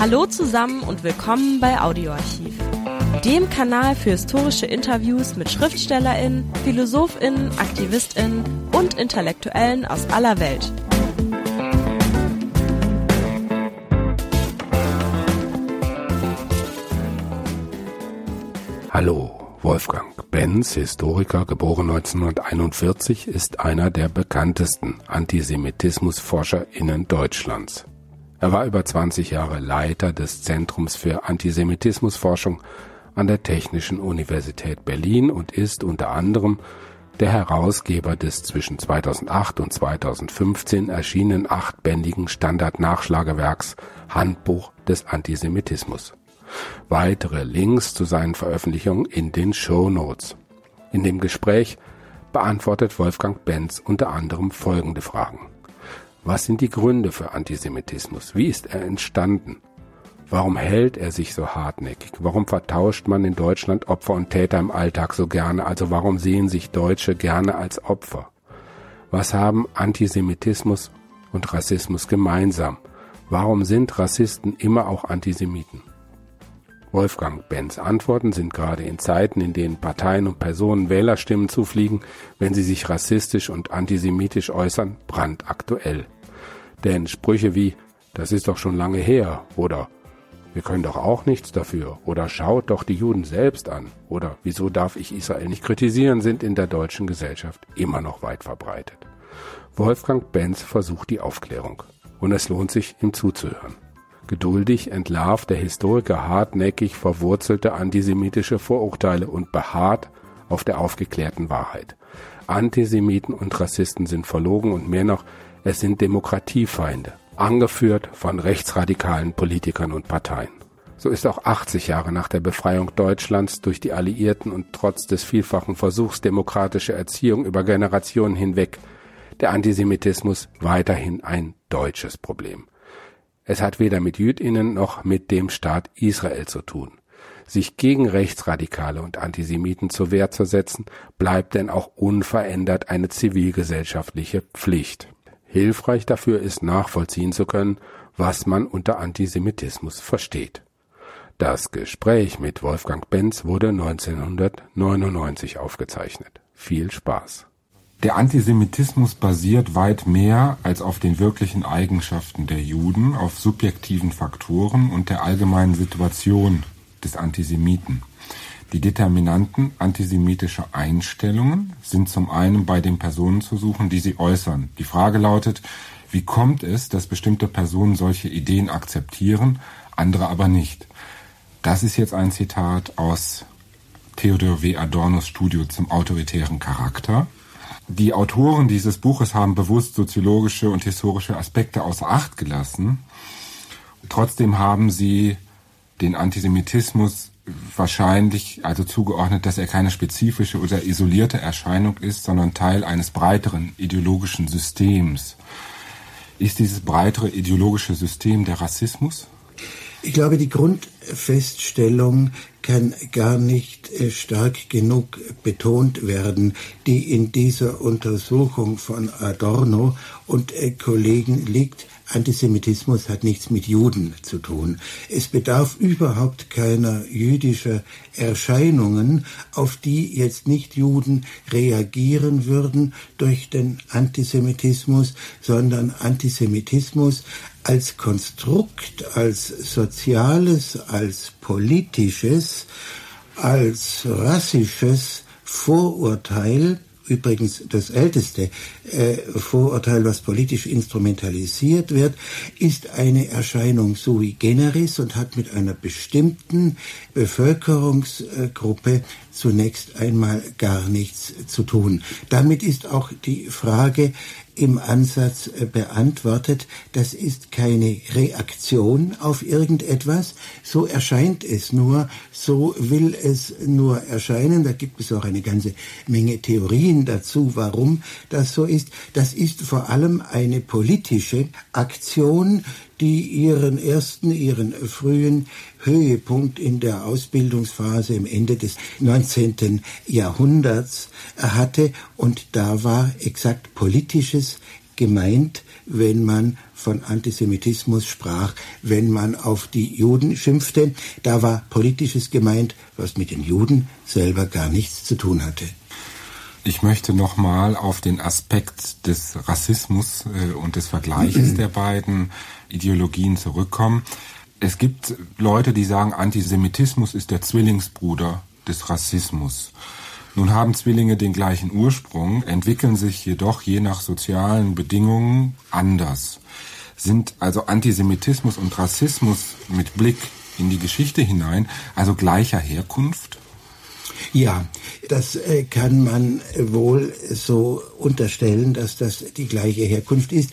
Hallo zusammen und willkommen bei Audioarchiv, dem Kanal für historische Interviews mit Schriftstellerinnen, Philosophinnen, Aktivistinnen und Intellektuellen aus aller Welt. Hallo, Wolfgang Benz, Historiker, geboren 1941, ist einer der bekanntesten AntisemitismusforscherInnen Deutschlands. Er war über 20 Jahre Leiter des Zentrums für Antisemitismusforschung an der Technischen Universität Berlin und ist unter anderem der Herausgeber des zwischen 2008 und 2015 erschienenen achtbändigen Standardnachschlagewerks Handbuch des Antisemitismus. Weitere Links zu seinen Veröffentlichungen in den Show Notes. In dem Gespräch beantwortet Wolfgang Benz unter anderem folgende Fragen. Was sind die Gründe für Antisemitismus? Wie ist er entstanden? Warum hält er sich so hartnäckig? Warum vertauscht man in Deutschland Opfer und Täter im Alltag so gerne? Also warum sehen sich Deutsche gerne als Opfer? Was haben Antisemitismus und Rassismus gemeinsam? Warum sind Rassisten immer auch Antisemiten? Wolfgang Benz Antworten sind gerade in Zeiten, in denen Parteien und Personen Wählerstimmen zufliegen, wenn sie sich rassistisch und antisemitisch äußern, brandaktuell. Denn Sprüche wie das ist doch schon lange her oder wir können doch auch nichts dafür oder schaut doch die Juden selbst an oder wieso darf ich Israel nicht kritisieren, sind in der deutschen Gesellschaft immer noch weit verbreitet. Wolfgang Benz versucht die Aufklärung und es lohnt sich, ihm zuzuhören. Geduldig entlarvt der Historiker hartnäckig verwurzelte antisemitische Vorurteile und beharrt auf der aufgeklärten Wahrheit. Antisemiten und Rassisten sind verlogen und mehr noch, es sind Demokratiefeinde, angeführt von rechtsradikalen Politikern und Parteien. So ist auch 80 Jahre nach der Befreiung Deutschlands durch die Alliierten und trotz des vielfachen Versuchs demokratischer Erziehung über Generationen hinweg der Antisemitismus weiterhin ein deutsches Problem. Es hat weder mit Jüdinnen noch mit dem Staat Israel zu tun. Sich gegen Rechtsradikale und Antisemiten zur Wehr zu setzen, bleibt denn auch unverändert eine zivilgesellschaftliche Pflicht. Hilfreich dafür ist nachvollziehen zu können, was man unter Antisemitismus versteht. Das Gespräch mit Wolfgang Benz wurde 1999 aufgezeichnet. Viel Spaß. Der Antisemitismus basiert weit mehr als auf den wirklichen Eigenschaften der Juden, auf subjektiven Faktoren und der allgemeinen Situation des Antisemiten. Die Determinanten antisemitischer Einstellungen sind zum einen bei den Personen zu suchen, die sie äußern. Die Frage lautet, wie kommt es, dass bestimmte Personen solche Ideen akzeptieren, andere aber nicht? Das ist jetzt ein Zitat aus Theodor W. Adornos Studio zum autoritären Charakter. Die Autoren dieses Buches haben bewusst soziologische und historische Aspekte außer Acht gelassen. Trotzdem haben sie den Antisemitismus wahrscheinlich also zugeordnet, dass er keine spezifische oder isolierte Erscheinung ist, sondern Teil eines breiteren ideologischen Systems. Ist dieses breitere ideologische System der Rassismus? Ich glaube, die Grundfeststellung kann gar nicht äh, stark genug betont werden, die in dieser Untersuchung von Adorno und äh, Kollegen liegt. Antisemitismus hat nichts mit Juden zu tun. Es bedarf überhaupt keiner jüdischer Erscheinungen, auf die jetzt nicht Juden reagieren würden durch den Antisemitismus, sondern Antisemitismus als Konstrukt, als soziales, als politisches, als rassisches Vorurteil übrigens das älteste äh, Vorurteil, was politisch instrumentalisiert wird, ist eine Erscheinung sui generis und hat mit einer bestimmten Bevölkerungsgruppe zunächst einmal gar nichts zu tun. Damit ist auch die Frage im Ansatz äh, beantwortet. Das ist keine Reaktion auf irgendetwas. So erscheint es nur, so will es nur erscheinen. Da gibt es auch eine ganze Menge Theorien dazu, warum das so ist. Das ist vor allem eine politische Aktion, die ihren ersten, ihren frühen Höhepunkt in der Ausbildungsphase im Ende des 19. Jahrhunderts hatte. Und da war exakt politisches gemeint, wenn man von Antisemitismus sprach, wenn man auf die Juden schimpfte. Da war Politisches gemeint, was mit den Juden selber gar nichts zu tun hatte. Ich möchte nochmal auf den Aspekt des Rassismus äh, und des Vergleiches der beiden Ideologien zurückkommen. Es gibt Leute, die sagen, Antisemitismus ist der Zwillingsbruder des Rassismus. Nun haben Zwillinge den gleichen Ursprung, entwickeln sich jedoch je nach sozialen Bedingungen anders. Sind also Antisemitismus und Rassismus mit Blick in die Geschichte hinein also gleicher Herkunft? Ja, das äh, kann man wohl so unterstellen, dass das die gleiche Herkunft ist.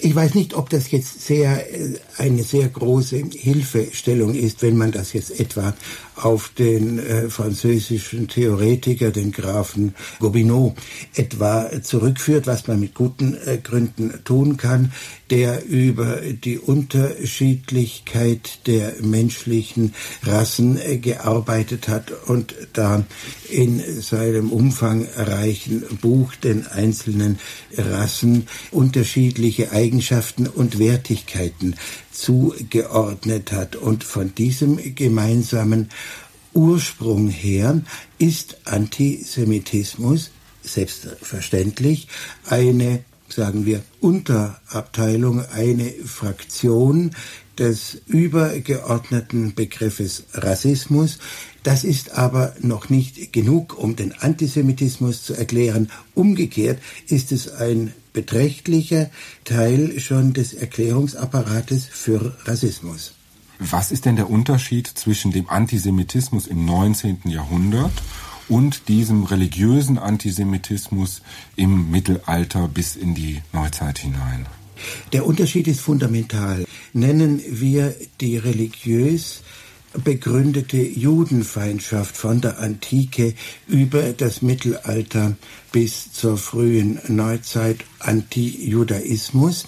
Ich weiß nicht, ob das jetzt sehr äh, eine sehr große Hilfestellung ist, wenn man das jetzt etwa auf den äh, französischen Theoretiker, den Grafen Gobineau, etwa zurückführt, was man mit guten äh, Gründen tun kann, der über die Unterschiedlichkeit der menschlichen Rassen äh, gearbeitet hat und da in seinem umfangreichen Buch den einzelnen Rassen unterschiedliche Eigenschaften und Wertigkeiten zugeordnet hat. Und von diesem gemeinsamen Ursprung her ist Antisemitismus selbstverständlich eine, sagen wir, Unterabteilung, eine Fraktion des übergeordneten Begriffes Rassismus. Das ist aber noch nicht genug, um den Antisemitismus zu erklären. Umgekehrt ist es ein beträchtlicher Teil schon des Erklärungsapparates für Rassismus. Was ist denn der Unterschied zwischen dem Antisemitismus im 19. Jahrhundert und diesem religiösen Antisemitismus im Mittelalter bis in die Neuzeit hinein? Der Unterschied ist fundamental. Nennen wir die religiös begründete Judenfeindschaft von der Antike über das Mittelalter bis zur frühen Neuzeit Antijudaismus,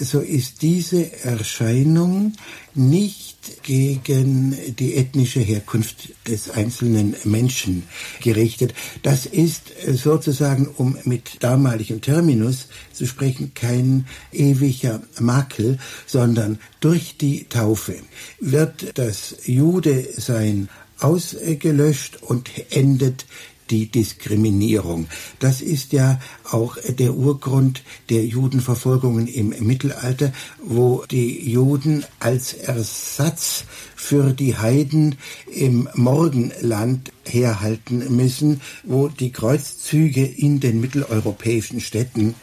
so ist diese Erscheinung nicht gegen die ethnische Herkunft des einzelnen Menschen gerichtet. Das ist sozusagen, um mit damaligem Terminus zu sprechen, kein ewiger Makel, sondern durch die Taufe wird das Jude-Sein ausgelöscht und endet die Diskriminierung. Das ist ja auch der Urgrund der Judenverfolgungen im Mittelalter, wo die Juden als Ersatz für die Heiden im Morgenland herhalten müssen, wo die Kreuzzüge in den mitteleuropäischen Städten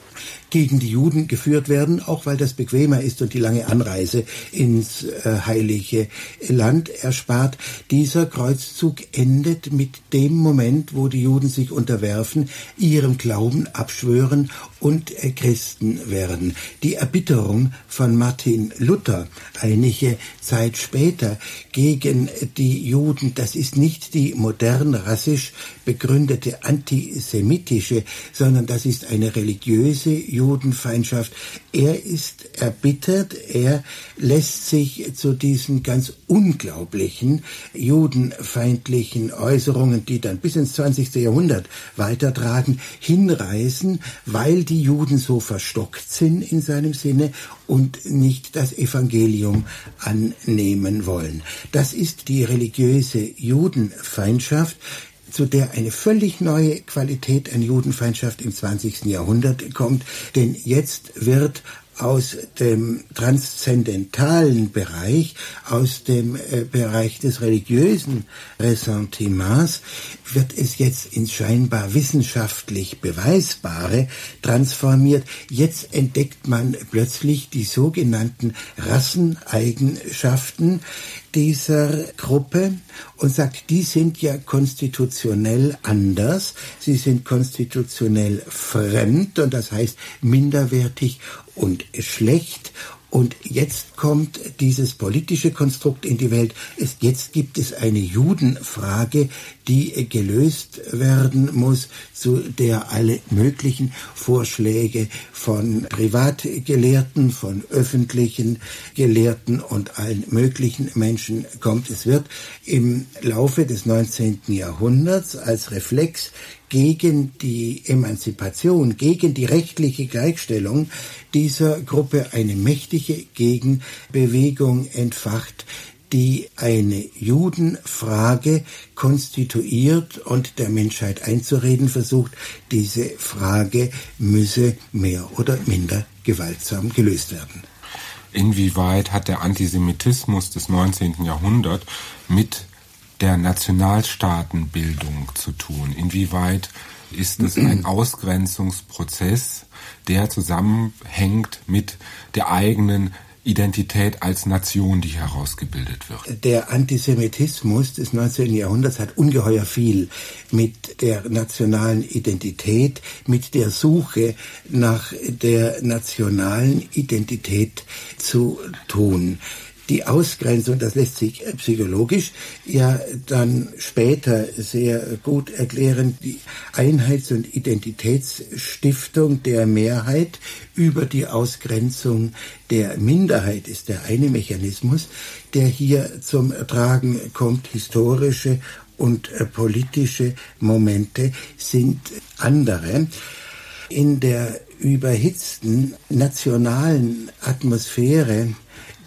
gegen die Juden geführt werden, auch weil das bequemer ist und die lange Anreise ins äh, heilige Land erspart. Dieser Kreuzzug endet mit dem Moment, wo die Juden sich unterwerfen, ihrem Glauben abschwören und Christen werden. Die Erbitterung von Martin Luther einige Zeit später gegen die Juden, das ist nicht die modern rassisch begründete antisemitische, sondern das ist eine religiöse Judenfeindschaft. Er ist erbittert, er lässt sich zu diesen ganz unglaublichen judenfeindlichen Äußerungen, die dann bis ins 20. Jahrhundert weitertragen, hinreißen, weil die Juden so verstockt sind in seinem Sinne und nicht das Evangelium annehmen wollen. Das ist die religiöse Judenfeindschaft, zu der eine völlig neue Qualität an Judenfeindschaft im 20. Jahrhundert kommt, denn jetzt wird aus dem transzendentalen Bereich, aus dem äh, Bereich des religiösen Ressentiments, wird es jetzt ins scheinbar wissenschaftlich Beweisbare transformiert. Jetzt entdeckt man plötzlich die sogenannten Rasseneigenschaften dieser Gruppe und sagt, die sind ja konstitutionell anders, sie sind konstitutionell fremd und das heißt minderwertig und schlecht und jetzt kommt dieses politische Konstrukt in die Welt. Es, jetzt gibt es eine Judenfrage, die gelöst werden muss, zu der alle möglichen Vorschläge von Privatgelehrten, von öffentlichen Gelehrten und allen möglichen Menschen kommt. Es wird im Laufe des 19. Jahrhunderts als Reflex gegen die Emanzipation, gegen die rechtliche Gleichstellung dieser Gruppe eine mächtige Gegenbewegung entfacht, die eine Judenfrage konstituiert und der Menschheit einzureden versucht, diese Frage müsse mehr oder minder gewaltsam gelöst werden. Inwieweit hat der Antisemitismus des 19. Jahrhunderts mit der Nationalstaatenbildung zu tun? Inwieweit ist es ein Ausgrenzungsprozess, der zusammenhängt mit der eigenen Identität als Nation, die herausgebildet wird. Der Antisemitismus des 19. Jahrhunderts hat ungeheuer viel mit der nationalen Identität, mit der Suche nach der nationalen Identität zu tun die Ausgrenzung, das lässt sich psychologisch ja dann später sehr gut erklären, die Einheits- und Identitätsstiftung der Mehrheit über die Ausgrenzung der Minderheit ist der eine Mechanismus, der hier zum Tragen kommt. Historische und politische Momente sind andere. In der überhitzten nationalen Atmosphäre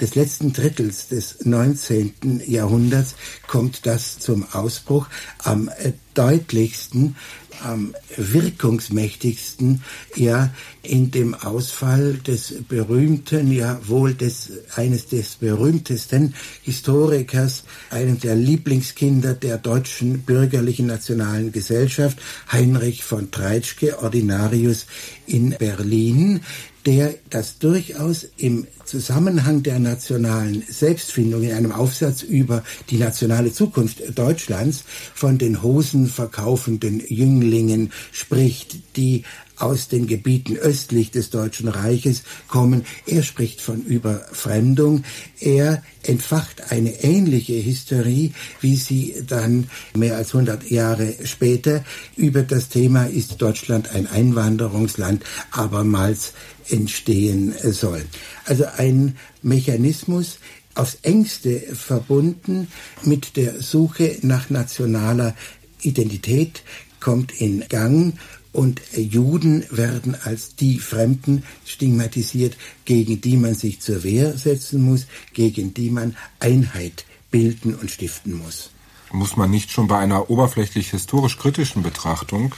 des letzten Drittels des 19. Jahrhunderts kommt das zum Ausbruch am äh, deutlichsten, am wirkungsmächtigsten, ja, in dem Ausfall des berühmten, ja, wohl des, eines des berühmtesten Historikers, einem der Lieblingskinder der deutschen bürgerlichen nationalen Gesellschaft, Heinrich von Treitschke, Ordinarius in Berlin, der das durchaus im Zusammenhang der nationalen Selbstfindung in einem Aufsatz über die nationale Zukunft Deutschlands von den hosenverkaufenden Jünglingen spricht, die aus den Gebieten östlich des Deutschen Reiches kommen. Er spricht von Überfremdung. Er entfacht eine ähnliche Hysterie, wie sie dann mehr als 100 Jahre später über das Thema ist Deutschland ein Einwanderungsland abermals entstehen soll. Also ein Mechanismus, aufs engste verbunden mit der Suche nach nationaler Identität kommt in Gang und Juden werden als die Fremden stigmatisiert, gegen die man sich zur Wehr setzen muss, gegen die man Einheit bilden und stiften muss. Muss man nicht schon bei einer oberflächlich historisch kritischen Betrachtung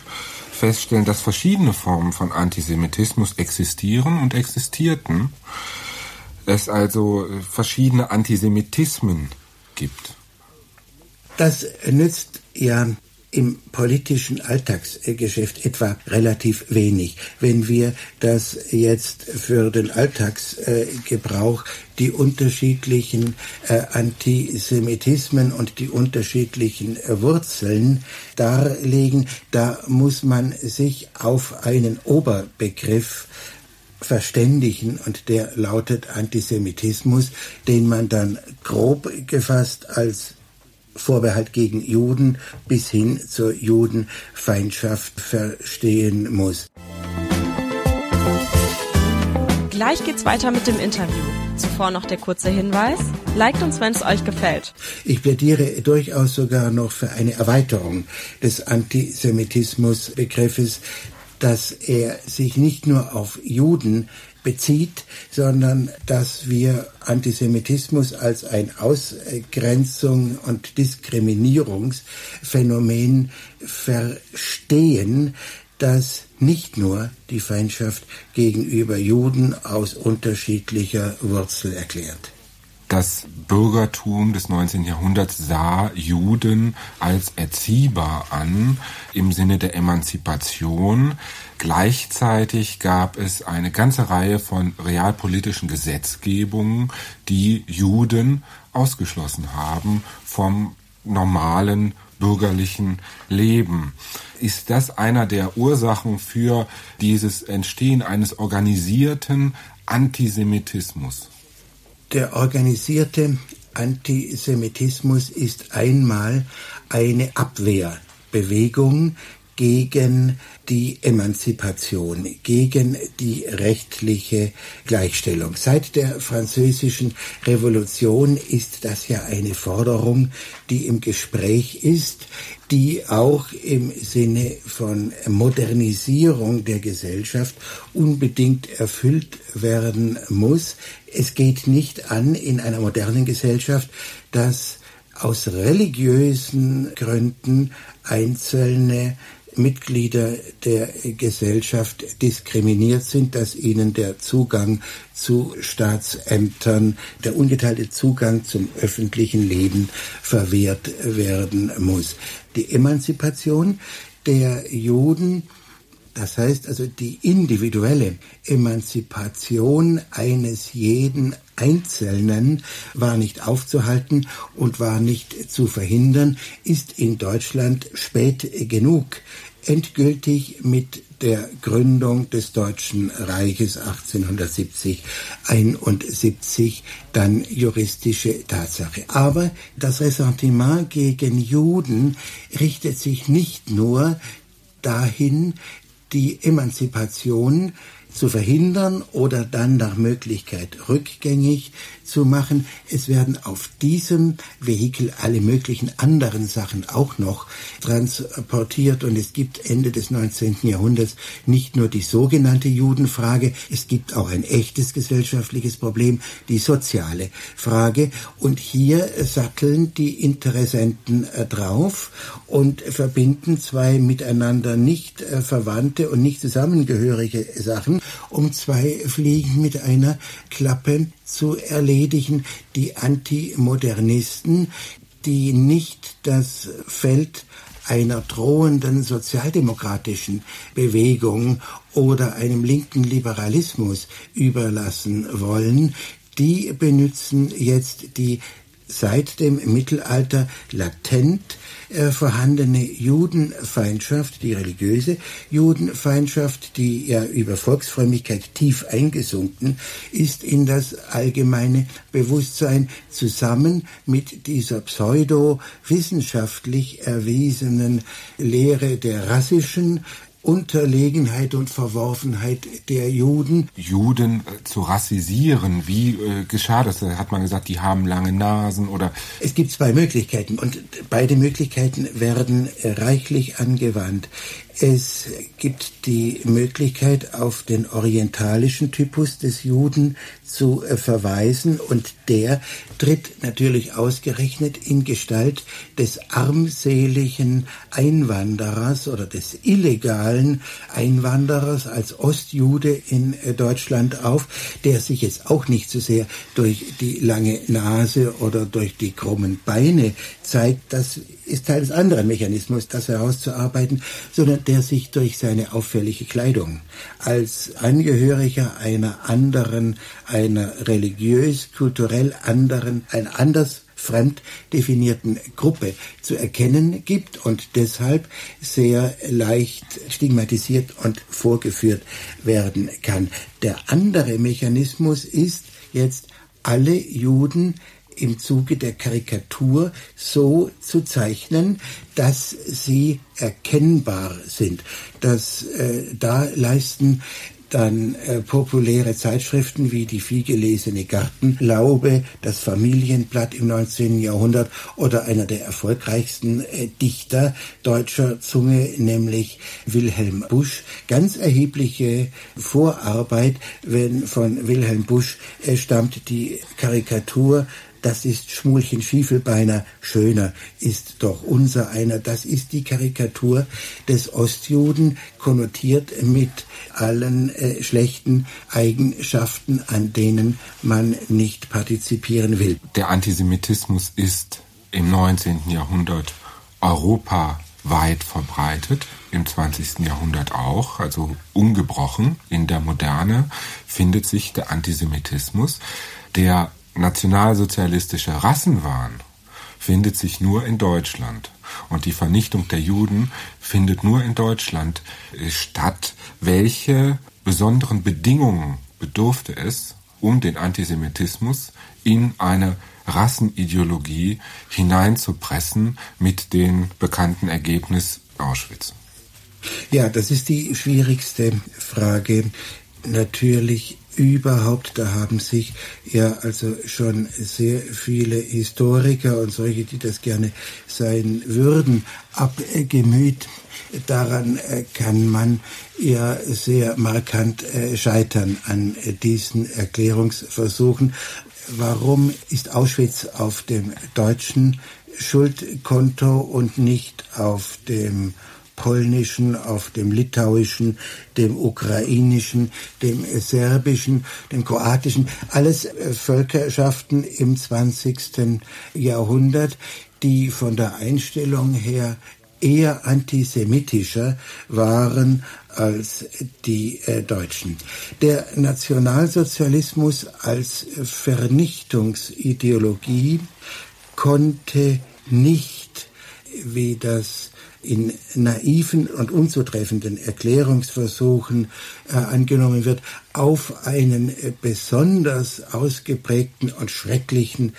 feststellen, dass verschiedene Formen von Antisemitismus existieren und existierten, es also verschiedene Antisemitismen gibt. Das nützt ja im politischen Alltagsgeschäft etwa relativ wenig. Wenn wir das jetzt für den Alltagsgebrauch die unterschiedlichen äh, Antisemitismen und die unterschiedlichen äh, Wurzeln darlegen, da muss man sich auf einen Oberbegriff verständigen und der lautet Antisemitismus, den man dann grob gefasst als Vorbehalt gegen Juden bis hin zur Judenfeindschaft verstehen muss. Gleich geht's weiter mit dem Interview. Zuvor noch der kurze Hinweis. Liked uns, wenn es euch gefällt. Ich plädiere durchaus sogar noch für eine Erweiterung des Antisemitismusbegriffes, dass er sich nicht nur auf Juden bezieht, sondern dass wir Antisemitismus als ein Ausgrenzung und Diskriminierungsphänomen verstehen, das nicht nur die Feindschaft gegenüber Juden aus unterschiedlicher Wurzel erklärt. Das Bürgertum des 19. Jahrhunderts sah Juden als erziehbar an im Sinne der Emanzipation. Gleichzeitig gab es eine ganze Reihe von realpolitischen Gesetzgebungen, die Juden ausgeschlossen haben vom normalen bürgerlichen Leben. Ist das einer der Ursachen für dieses Entstehen eines organisierten Antisemitismus? Der organisierte Antisemitismus ist einmal eine Abwehrbewegung gegen die Emanzipation, gegen die rechtliche Gleichstellung. Seit der französischen Revolution ist das ja eine Forderung, die im Gespräch ist, die auch im Sinne von Modernisierung der Gesellschaft unbedingt erfüllt werden muss. Es geht nicht an in einer modernen Gesellschaft, dass aus religiösen Gründen einzelne Mitglieder der Gesellschaft diskriminiert sind, dass ihnen der Zugang zu Staatsämtern, der ungeteilte Zugang zum öffentlichen Leben verwehrt werden muss. Die Emanzipation der Juden das heißt also, die individuelle Emanzipation eines jeden Einzelnen war nicht aufzuhalten und war nicht zu verhindern, ist in Deutschland spät genug endgültig mit der Gründung des Deutschen Reiches 1870 71 dann juristische Tatsache. Aber das Ressentiment gegen Juden richtet sich nicht nur dahin, die Emanzipation zu verhindern oder dann nach Möglichkeit rückgängig zu machen. Es werden auf diesem Vehikel alle möglichen anderen Sachen auch noch transportiert und es gibt Ende des 19. Jahrhunderts nicht nur die sogenannte Judenfrage, es gibt auch ein echtes gesellschaftliches Problem, die soziale Frage und hier satteln die Interessenten äh, drauf und verbinden zwei miteinander nicht äh, verwandte und nicht zusammengehörige Sachen um zwei Fliegen mit einer Klappe zu erledigen. Die Antimodernisten, die nicht das Feld einer drohenden sozialdemokratischen Bewegung oder einem linken Liberalismus überlassen wollen, die benutzen jetzt die seit dem Mittelalter latent äh, vorhandene Judenfeindschaft, die religiöse Judenfeindschaft, die ja über Volksfrömmigkeit tief eingesunken ist in das allgemeine Bewusstsein, zusammen mit dieser pseudo-wissenschaftlich erwiesenen Lehre der rassischen Unterlegenheit und Verworfenheit der Juden. Juden äh, zu rassisieren, wie äh, geschah das? Da hat man gesagt, die haben lange Nasen oder. Es gibt zwei Möglichkeiten und beide Möglichkeiten werden reichlich angewandt. Es gibt die Möglichkeit, auf den orientalischen Typus des Juden zu äh, verweisen und der tritt natürlich ausgerechnet in Gestalt des armseligen Einwanderers oder des illegalen Einwanderers als Ostjude in äh, Deutschland auf, der sich jetzt auch nicht so sehr durch die lange Nase oder durch die krummen Beine zeigt, das ist Teil des anderen Mechanismus, das herauszuarbeiten, sondern der sich durch seine auffällige Kleidung als Angehöriger einer anderen, einer religiös, kulturell anderen, ein anders fremd definierten Gruppe zu erkennen gibt und deshalb sehr leicht stigmatisiert und vorgeführt werden kann. Der andere Mechanismus ist jetzt alle Juden im Zuge der Karikatur so zu zeichnen, dass sie erkennbar sind. Dass äh, da leisten dann äh, populäre Zeitschriften wie die vielgelesene Gartenlaube, das Familienblatt im 19. Jahrhundert oder einer der erfolgreichsten äh, Dichter deutscher Zunge, nämlich Wilhelm Busch, ganz erhebliche Vorarbeit, wenn von Wilhelm Busch äh, stammt die Karikatur das ist Schmulchen Schiefelbeiner, schöner ist doch unser einer. Das ist die Karikatur des Ostjuden, konnotiert mit allen äh, schlechten Eigenschaften, an denen man nicht partizipieren will. Der Antisemitismus ist im 19. Jahrhundert europaweit verbreitet, im 20. Jahrhundert auch, also ungebrochen. In der Moderne findet sich der Antisemitismus, der nationalsozialistischer Rassenwahn findet sich nur in Deutschland. Und die Vernichtung der Juden findet nur in Deutschland statt. Welche besonderen Bedingungen bedurfte es, um den Antisemitismus in eine Rassenideologie hineinzupressen mit dem bekannten Ergebnis Auschwitz? Ja, das ist die schwierigste Frage. Natürlich überhaupt, da haben sich ja also schon sehr viele Historiker und solche, die das gerne sein würden, abgemüht. Daran äh, kann man ja sehr markant äh, scheitern an diesen Erklärungsversuchen. Warum ist Auschwitz auf dem deutschen Schuldkonto und nicht auf dem polnischen, auf dem litauischen, dem ukrainischen, dem serbischen, dem kroatischen, alles äh, Völkerschaften im 20. Jahrhundert, die von der Einstellung her eher antisemitischer waren als die äh, Deutschen. Der Nationalsozialismus als Vernichtungsideologie konnte nicht, wie das in naiven und unzutreffenden Erklärungsversuchen äh, angenommen wird, auf einen äh, besonders ausgeprägten und schrecklichen,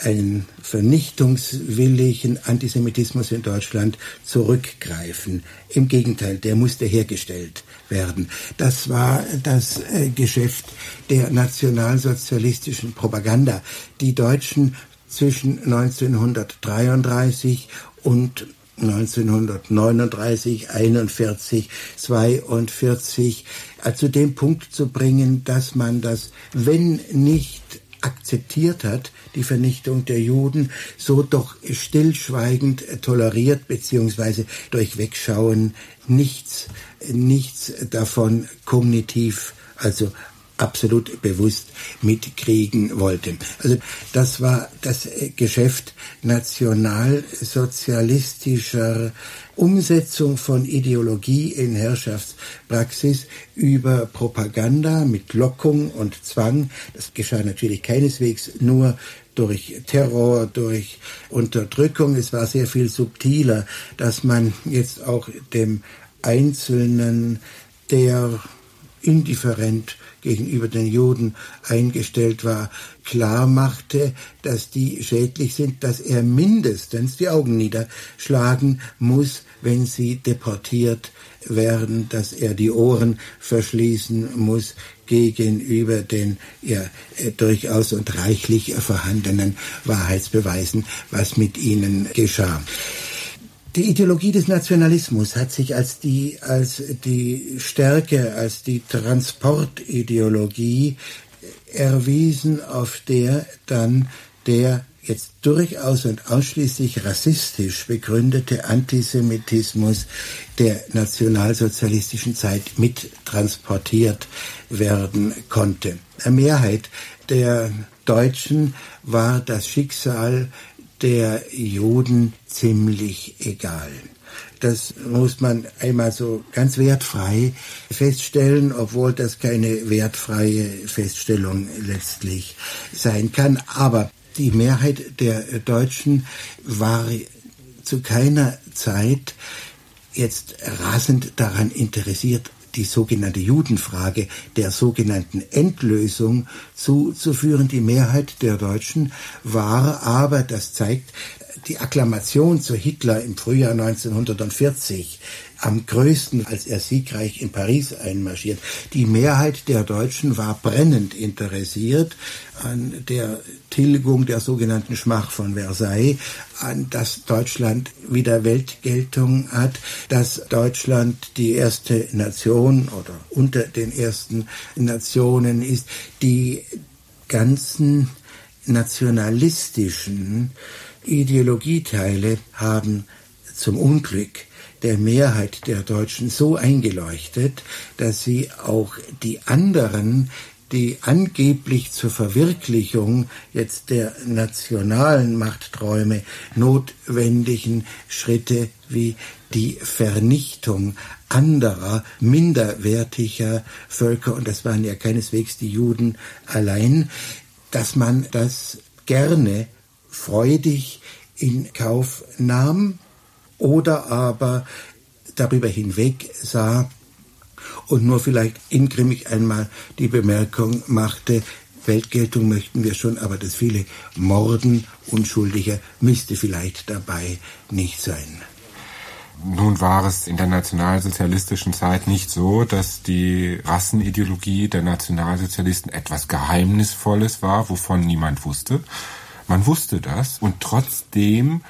einen vernichtungswilligen Antisemitismus in Deutschland zurückgreifen. Im Gegenteil, der musste hergestellt werden. Das war das äh, Geschäft der nationalsozialistischen Propaganda. Die Deutschen zwischen 1933 und 1939, 41, 42 zu dem Punkt zu bringen, dass man das, wenn nicht akzeptiert hat, die Vernichtung der Juden, so doch stillschweigend toleriert, beziehungsweise durch Wegschauen nichts, nichts davon kognitiv, also absolut bewusst mitkriegen wollte. Also das war das Geschäft nationalsozialistischer Umsetzung von Ideologie in Herrschaftspraxis über Propaganda mit Lockung und Zwang. Das geschah natürlich keineswegs nur durch Terror, durch Unterdrückung. Es war sehr viel subtiler, dass man jetzt auch dem Einzelnen, der indifferent gegenüber den Juden eingestellt war, klar machte, dass die schädlich sind, dass er mindestens die Augen niederschlagen muss, wenn sie deportiert werden, dass er die Ohren verschließen muss gegenüber den ja, durchaus und reichlich vorhandenen Wahrheitsbeweisen, was mit ihnen geschah. Die Ideologie des Nationalismus hat sich als die, als die Stärke, als die Transportideologie erwiesen, auf der dann der jetzt durchaus und ausschließlich rassistisch begründete Antisemitismus der nationalsozialistischen Zeit mittransportiert werden konnte. Der Mehrheit der Deutschen war das Schicksal der Juden ziemlich egal. Das muss man einmal so ganz wertfrei feststellen, obwohl das keine wertfreie Feststellung letztlich sein kann. Aber die Mehrheit der Deutschen war zu keiner Zeit jetzt rasend daran interessiert, die sogenannte Judenfrage der sogenannten Endlösung zuzuführen. Die Mehrheit der Deutschen war aber, das zeigt die Akklamation zu Hitler im Frühjahr 1940 am größten, als er siegreich in Paris einmarschiert. Die Mehrheit der Deutschen war brennend interessiert an der Tilgung der sogenannten Schmach von Versailles, an dass Deutschland wieder Weltgeltung hat, dass Deutschland die erste Nation oder unter den ersten Nationen ist, die ganzen nationalistischen Ideologieteile haben zum Unglück der Mehrheit der Deutschen so eingeleuchtet, dass sie auch die anderen, die angeblich zur Verwirklichung jetzt der nationalen Machtträume notwendigen Schritte wie die Vernichtung anderer, minderwertiger Völker, und das waren ja keineswegs die Juden allein, dass man das gerne freudig in Kauf nahm oder aber darüber hinweg sah und nur vielleicht ingrimmig einmal die Bemerkung machte, Weltgeltung möchten wir schon, aber das viele Morden Unschuldiger müsste vielleicht dabei nicht sein. Nun war es in der nationalsozialistischen Zeit nicht so, dass die Rassenideologie der Nationalsozialisten etwas Geheimnisvolles war, wovon niemand wusste. Man wusste das und trotzdem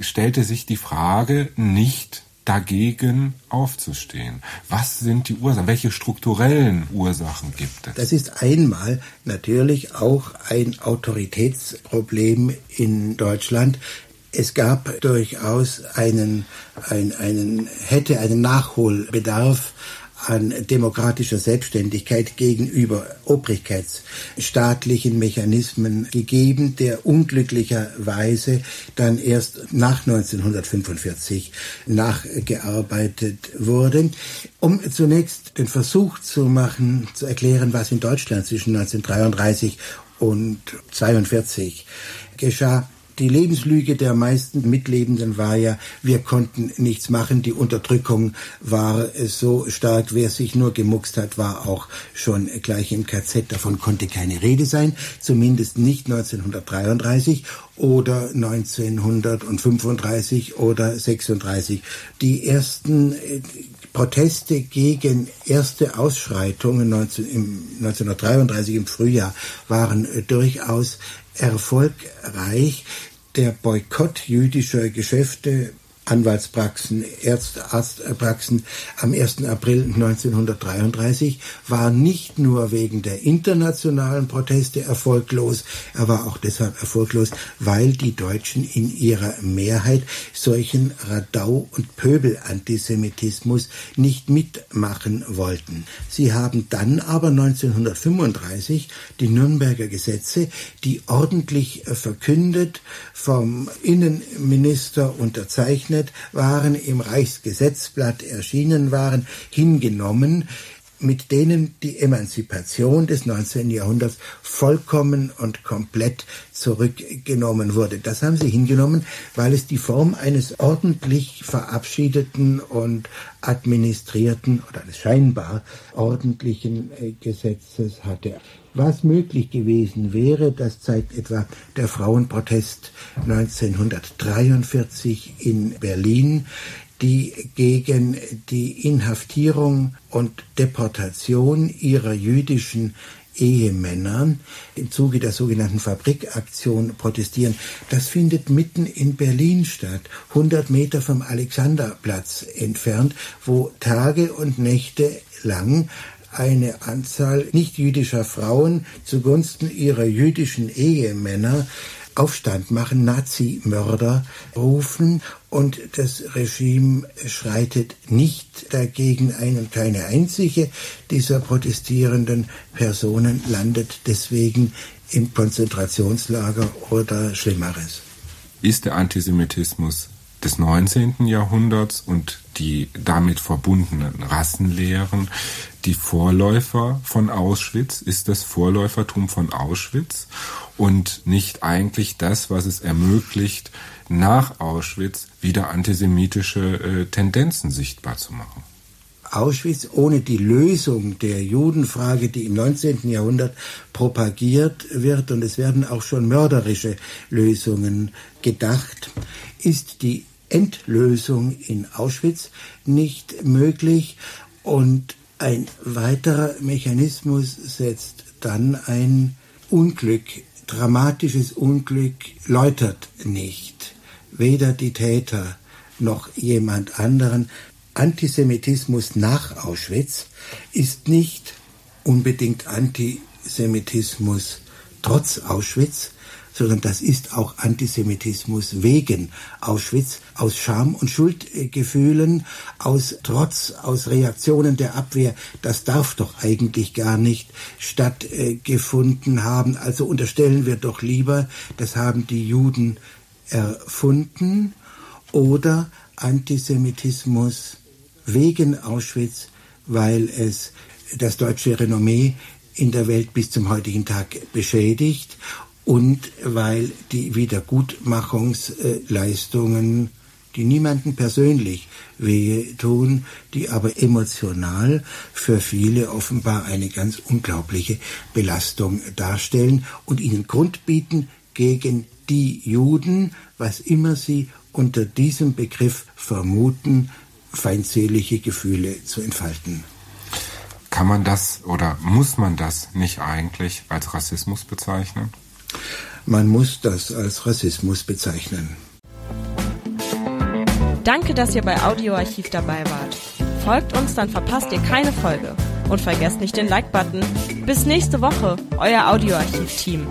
stellte sich die Frage nicht dagegen aufzustehen. Was sind die Ursachen? Welche strukturellen Ursachen gibt es? Das ist einmal natürlich auch ein Autoritätsproblem in Deutschland. Es gab durchaus einen, einen, einen hätte einen Nachholbedarf an demokratischer Selbstständigkeit gegenüber obrigkeitsstaatlichen Mechanismen gegeben, der unglücklicherweise dann erst nach 1945 nachgearbeitet wurde. Um zunächst den Versuch zu machen, zu erklären, was in Deutschland zwischen 1933 und 1942 geschah, die Lebenslüge der meisten Mitlebenden war ja, wir konnten nichts machen, die Unterdrückung war so stark, wer sich nur gemuckst hat, war auch schon gleich im KZ, davon konnte keine Rede sein, zumindest nicht 1933 oder 1935 oder 36. Die ersten äh, Proteste gegen erste Ausschreitungen 19, im, 1933 im Frühjahr waren äh, durchaus erfolgreich. Der Boykott jüdischer Geschäfte Anwaltspraxen, Ärztepraxen am 1. April 1933 war nicht nur wegen der internationalen Proteste erfolglos, er war auch deshalb erfolglos, weil die Deutschen in ihrer Mehrheit solchen Radau- und Pöbelantisemitismus nicht mitmachen wollten. Sie haben dann aber 1935 die Nürnberger Gesetze, die ordentlich verkündet, vom Innenminister unterzeichnet, berechnet waren, im Reichsgesetzblatt erschienen waren, hingenommen, mit denen die Emanzipation des 19. Jahrhunderts vollkommen und komplett zurückgenommen wurde. Das haben sie hingenommen, weil es die Form eines ordentlich verabschiedeten und administrierten oder eines scheinbar ordentlichen äh, Gesetzes hatte. Was möglich gewesen wäre, das zeigt etwa der Frauenprotest 1943 in Berlin, die gegen die Inhaftierung und Deportation ihrer jüdischen Ehemänner im Zuge der sogenannten Fabrikaktion protestieren. Das findet mitten in Berlin statt, 100 Meter vom Alexanderplatz entfernt, wo Tage und Nächte lang eine Anzahl nicht-jüdischer Frauen zugunsten ihrer jüdischen Ehemänner Aufstand machen, Nazi-Mörder rufen und das Regime schreitet nicht dagegen ein und keine einzige dieser protestierenden Personen landet deswegen im Konzentrationslager oder Schlimmeres. Ist der Antisemitismus des 19. Jahrhunderts und die damit verbundenen Rassenlehren die Vorläufer von Auschwitz, ist das Vorläufertum von Auschwitz und nicht eigentlich das, was es ermöglicht, nach Auschwitz wieder antisemitische äh, Tendenzen sichtbar zu machen. Auschwitz ohne die Lösung der Judenfrage, die im 19. Jahrhundert propagiert wird, und es werden auch schon mörderische Lösungen gedacht, ist die Endlösung in Auschwitz nicht möglich und ein weiterer Mechanismus setzt dann ein Unglück, dramatisches Unglück läutert nicht. Weder die Täter noch jemand anderen. Antisemitismus nach Auschwitz ist nicht unbedingt Antisemitismus trotz Auschwitz, sondern das ist auch Antisemitismus wegen Auschwitz, aus Scham und Schuldgefühlen, aus Trotz, aus Reaktionen der Abwehr. Das darf doch eigentlich gar nicht stattgefunden haben. Also unterstellen wir doch lieber, das haben die Juden erfunden oder Antisemitismus wegen Auschwitz, weil es das deutsche Renommee in der Welt bis zum heutigen Tag beschädigt und weil die Wiedergutmachungsleistungen, die niemanden persönlich wehe tun, die aber emotional für viele offenbar eine ganz unglaubliche Belastung darstellen und ihnen Grund bieten, gegen die Juden, was immer sie unter diesem Begriff vermuten, feindselige Gefühle zu entfalten. Kann man das oder muss man das nicht eigentlich als Rassismus bezeichnen? Man muss das als Rassismus bezeichnen. Danke, dass ihr bei Audioarchiv dabei wart. Folgt uns, dann verpasst ihr keine Folge. Und vergesst nicht den Like-Button. Bis nächste Woche, euer Audioarchiv-Team.